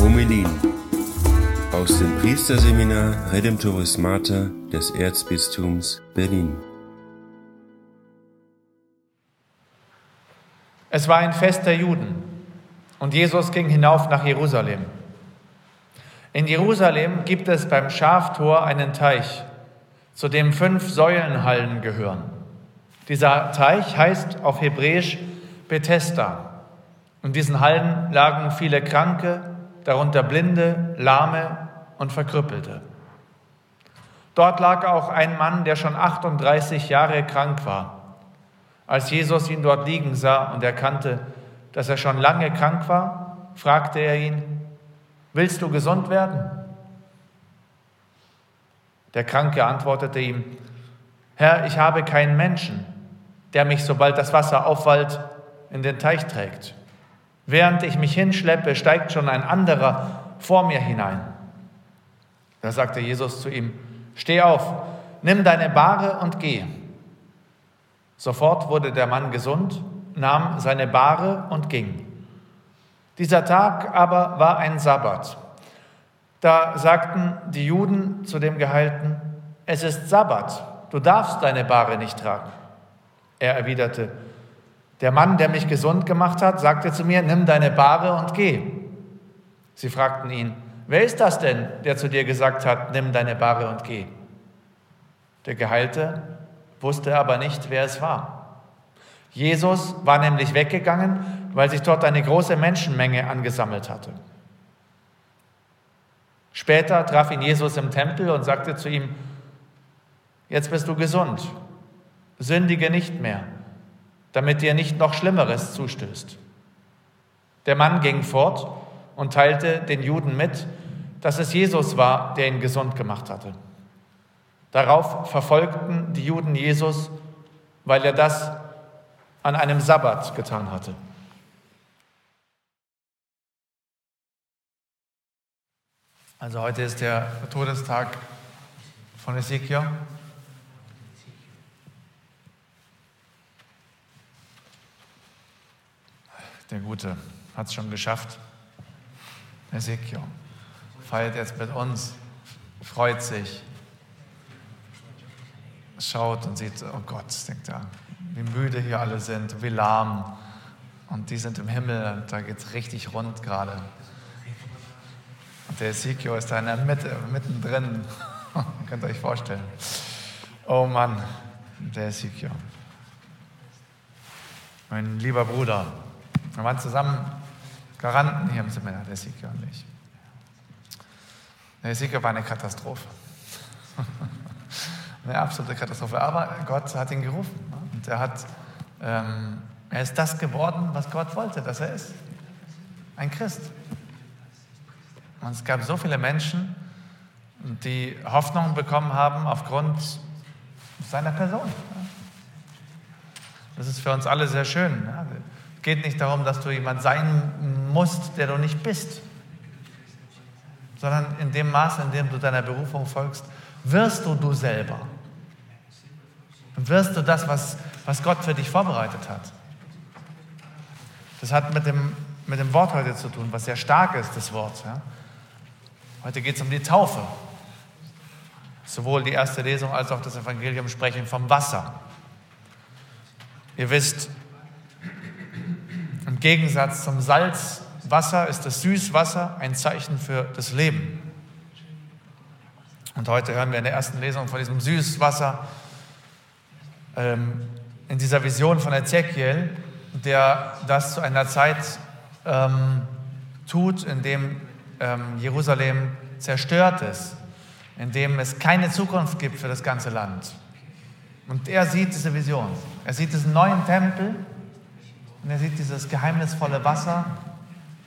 Homilien aus dem Priesterseminar Redemptoris Mater des Erzbistums Berlin. Es war ein Fest der Juden und Jesus ging hinauf nach Jerusalem. In Jerusalem gibt es beim Schaftor einen Teich, zu dem fünf Säulenhallen gehören. Dieser Teich heißt auf Hebräisch Bethesda. In diesen Hallen lagen viele Kranke, darunter Blinde, Lahme und Verkrüppelte. Dort lag auch ein Mann, der schon 38 Jahre krank war. Als Jesus ihn dort liegen sah und erkannte, dass er schon lange krank war, fragte er ihn, willst du gesund werden? Der Kranke antwortete ihm, Herr, ich habe keinen Menschen, der mich, sobald das Wasser aufwallt, in den Teich trägt. Während ich mich hinschleppe, steigt schon ein anderer vor mir hinein. Da sagte Jesus zu ihm, Steh auf, nimm deine Bahre und geh. Sofort wurde der Mann gesund, nahm seine Bahre und ging. Dieser Tag aber war ein Sabbat. Da sagten die Juden zu dem Geheilten, es ist Sabbat, du darfst deine Bahre nicht tragen. Er erwiderte, der Mann, der mich gesund gemacht hat, sagte zu mir, nimm deine Bahre und geh. Sie fragten ihn, wer ist das denn, der zu dir gesagt hat, nimm deine Bahre und geh? Der Geheilte wusste aber nicht, wer es war. Jesus war nämlich weggegangen, weil sich dort eine große Menschenmenge angesammelt hatte. Später traf ihn Jesus im Tempel und sagte zu ihm, jetzt bist du gesund, sündige nicht mehr, damit dir nicht noch Schlimmeres zustößt. Der Mann ging fort und teilte den Juden mit, dass es Jesus war, der ihn gesund gemacht hatte. Darauf verfolgten die Juden Jesus, weil er das an einem Sabbat getan hatte. Also heute ist der Todestag von Ezekiel. Der Gute hat es schon geschafft. Ezekiel feiert jetzt mit uns, freut sich, schaut und sieht, oh Gott, denkt er, wie müde hier alle sind, wie lahm. Und die sind im Himmel, da geht es richtig rund gerade. Und der Ezekiel ist da in der Mitte, mittendrin. Könnt ihr euch vorstellen. Oh Mann, der Ezekiel. Mein lieber Bruder. Wir waren zusammen Garanten hier im Seminar, der Ezekiel und ich. Der Ezekiel war eine Katastrophe. eine absolute Katastrophe. Aber Gott hat ihn gerufen. Und er, hat, ähm, er ist das geworden, was Gott wollte, dass er ist. Ein Christ. Und es gab so viele Menschen, die Hoffnung bekommen haben aufgrund seiner Person. Das ist für uns alle sehr schön. Es geht nicht darum, dass du jemand sein musst, der du nicht bist, sondern in dem Maße, in dem du deiner Berufung folgst, wirst du du selber. Und wirst du das, was, was Gott für dich vorbereitet hat. Das hat mit dem, mit dem Wort heute zu tun, was sehr stark ist, das Wort. Ja? Heute geht es um die Taufe. Sowohl die erste Lesung als auch das Evangelium sprechen vom Wasser. Ihr wisst, im Gegensatz zum Salzwasser ist das Süßwasser ein Zeichen für das Leben. Und heute hören wir in der ersten Lesung von diesem Süßwasser ähm, in dieser Vision von Ezekiel, der das zu einer Zeit ähm, tut, in dem ähm, Jerusalem zerstört ist, in dem es keine Zukunft gibt für das ganze Land. Und er sieht diese Vision. Er sieht diesen neuen Tempel und er sieht dieses geheimnisvolle Wasser,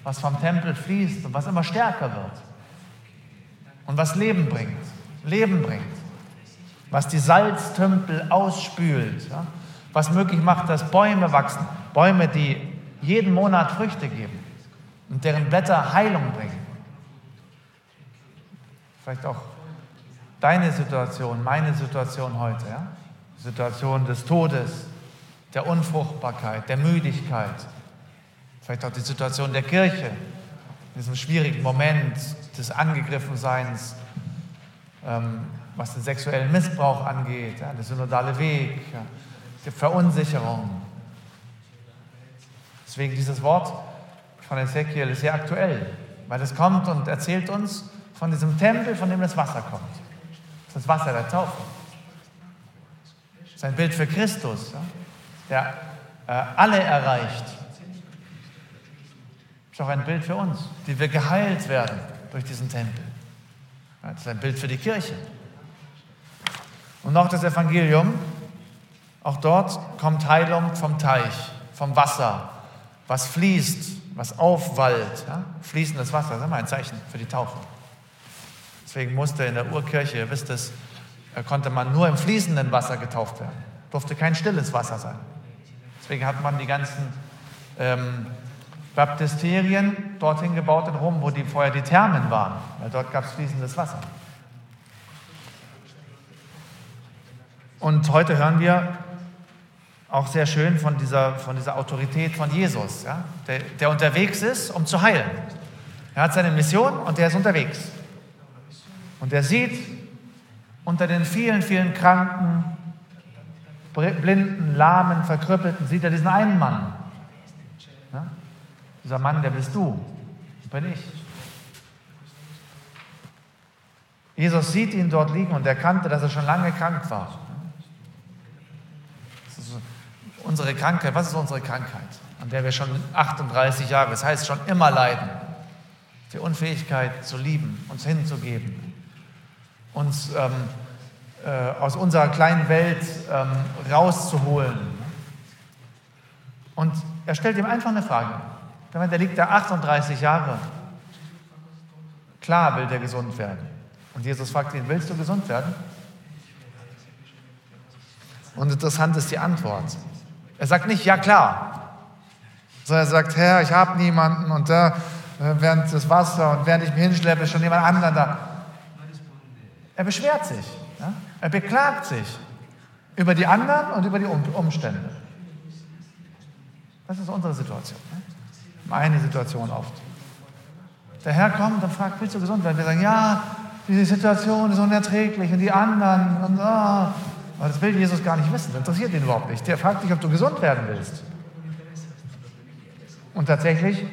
was vom Tempel fließt und was immer stärker wird. Und was Leben bringt. Leben bringt was die Salztümpel ausspült, ja, was möglich macht, dass Bäume wachsen, Bäume, die jeden Monat Früchte geben und deren Blätter Heilung bringen. Vielleicht auch deine Situation, meine Situation heute, ja? Situation des Todes, der Unfruchtbarkeit, der Müdigkeit, vielleicht auch die Situation der Kirche, in diesem schwierigen Moment des Angegriffenseins, ähm, was den sexuellen Missbrauch angeht, ja, der synodale Weg, ja, die Verunsicherung. Deswegen dieses Wort von Ezekiel ist sehr aktuell, weil es kommt und erzählt uns von diesem Tempel, von dem das Wasser kommt. Das Wasser der Taufe. Das ist ein Bild für Christus, ja, der äh, alle erreicht. Das ist auch ein Bild für uns, die wir geheilt werden durch diesen Tempel. Das ist ein Bild für die Kirche. Und auch das Evangelium, auch dort kommt Heilung vom Teich, vom Wasser, was fließt, was aufwallt. Ja? Fließendes Wasser, das ist immer ein Zeichen für die Taufe. Deswegen musste in der Urkirche, ihr wisst es, äh, konnte man nur im fließenden Wasser getauft werden. Durfte kein stilles Wasser sein. Deswegen hat man die ganzen ähm, Baptisterien dorthin gebaut in Rom, wo die vorher die Thermen waren, weil dort gab es fließendes Wasser. Und heute hören wir auch sehr schön von dieser, von dieser Autorität von Jesus, ja, der, der unterwegs ist, um zu heilen. Er hat seine Mission und der ist unterwegs. Und er sieht unter den vielen, vielen Kranken, Blinden, Lahmen, Verkrüppelten, sieht er diesen einen Mann. Ja? Dieser Mann, der bist du, bin ich. Jesus sieht ihn dort liegen und erkannte, dass er schon lange krank war. unsere Krankheit, was ist unsere Krankheit? An der wir schon 38 Jahre, das heißt schon immer leiden. Die Unfähigkeit zu lieben, uns hinzugeben, uns ähm, äh, aus unserer kleinen Welt ähm, rauszuholen. Und er stellt ihm einfach eine Frage. Der liegt da 38 Jahre. Klar will der gesund werden. Und Jesus fragt ihn, willst du gesund werden? Und interessant ist die Antwort. Er sagt nicht, ja klar, sondern er sagt, Herr, ich habe niemanden und da, äh, während das Wasser und während ich mich hinschleppe, ist schon jemand anderer da. Er beschwert sich, ja? er beklagt sich über die anderen und über die Umstände. Das ist unsere Situation. Ne? Meine Situation oft. Der Herr kommt und fragt, willst du gesund werden? Wir sagen, ja, diese Situation ist unerträglich und die anderen und oh. Aber das will Jesus gar nicht wissen, das interessiert ihn überhaupt nicht. Der fragt dich, ob du gesund werden willst. Und tatsächlich,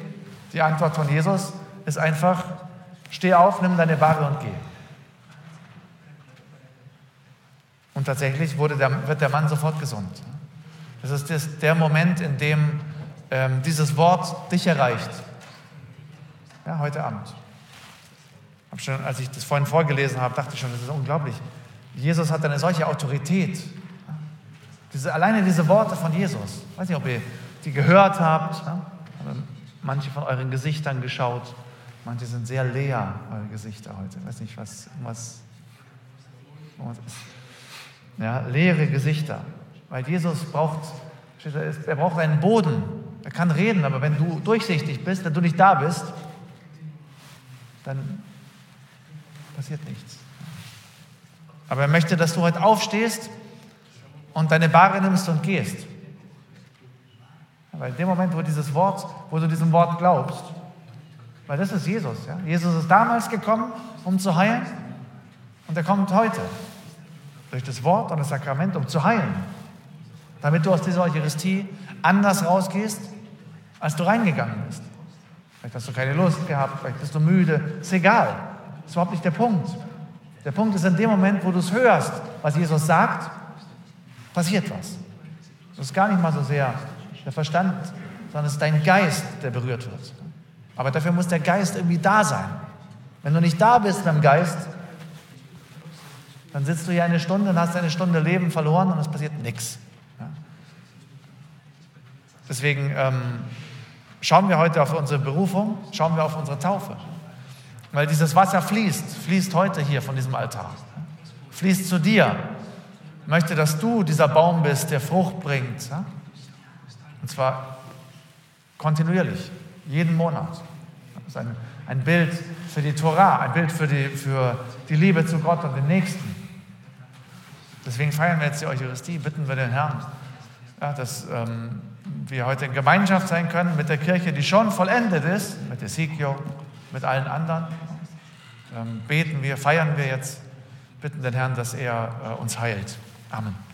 die Antwort von Jesus ist einfach, steh auf, nimm deine Ware und geh. Und tatsächlich der, wird der Mann sofort gesund. Das ist das, der Moment, in dem ähm, dieses Wort dich erreicht. Ja, heute Abend. Hab schon, als ich das vorhin vorgelesen habe, dachte ich schon, das ist unglaublich. Jesus hat eine solche Autorität. Diese, alleine diese Worte von Jesus. Ich weiß nicht, ob ihr die gehört habt. Ja? manche von euren Gesichtern geschaut. Manche sind sehr leer, eure Gesichter heute. Ich weiß nicht, was, was, was ist. Ja, leere Gesichter. Weil Jesus braucht, er braucht einen Boden. Er kann reden, aber wenn du durchsichtig bist, wenn du nicht da bist, dann passiert nichts. Aber er möchte, dass du heute aufstehst und deine Bahre nimmst und gehst. Weil in dem Moment, wo dieses Wort, wo du diesem Wort glaubst, weil das ist Jesus. Ja? Jesus ist damals gekommen, um zu heilen, und er kommt heute durch das Wort und das Sakrament, um zu heilen. Damit du aus dieser Eucharistie anders rausgehst, als du reingegangen bist. Vielleicht hast du keine Lust gehabt, vielleicht bist du müde. Ist egal. Ist überhaupt nicht der Punkt. Der Punkt ist in dem Moment, wo du es hörst, was Jesus sagt, passiert was. Das ist gar nicht mal so sehr der Verstand, sondern es ist dein Geist, der berührt wird. Aber dafür muss der Geist irgendwie da sein. Wenn du nicht da bist beim Geist, dann sitzt du hier eine Stunde und hast eine Stunde Leben verloren und es passiert nichts. Deswegen ähm, schauen wir heute auf unsere Berufung, schauen wir auf unsere Taufe. Weil dieses Wasser fließt, fließt heute hier von diesem Altar. Fließt zu dir. Ich möchte, dass du dieser Baum bist, der Frucht bringt. Und zwar kontinuierlich, jeden Monat. Das ist ein, ein Bild für die Torah, ein Bild für die, für die Liebe zu Gott und den Nächsten. Deswegen feiern wir jetzt die Eucharistie, bitten wir den Herrn, ja, dass ähm, wir heute in Gemeinschaft sein können mit der Kirche, die schon vollendet ist, mit Ezekiel, mit allen anderen. Ähm, beten wir, feiern wir jetzt, bitten den Herrn, dass er äh, uns heilt. Amen.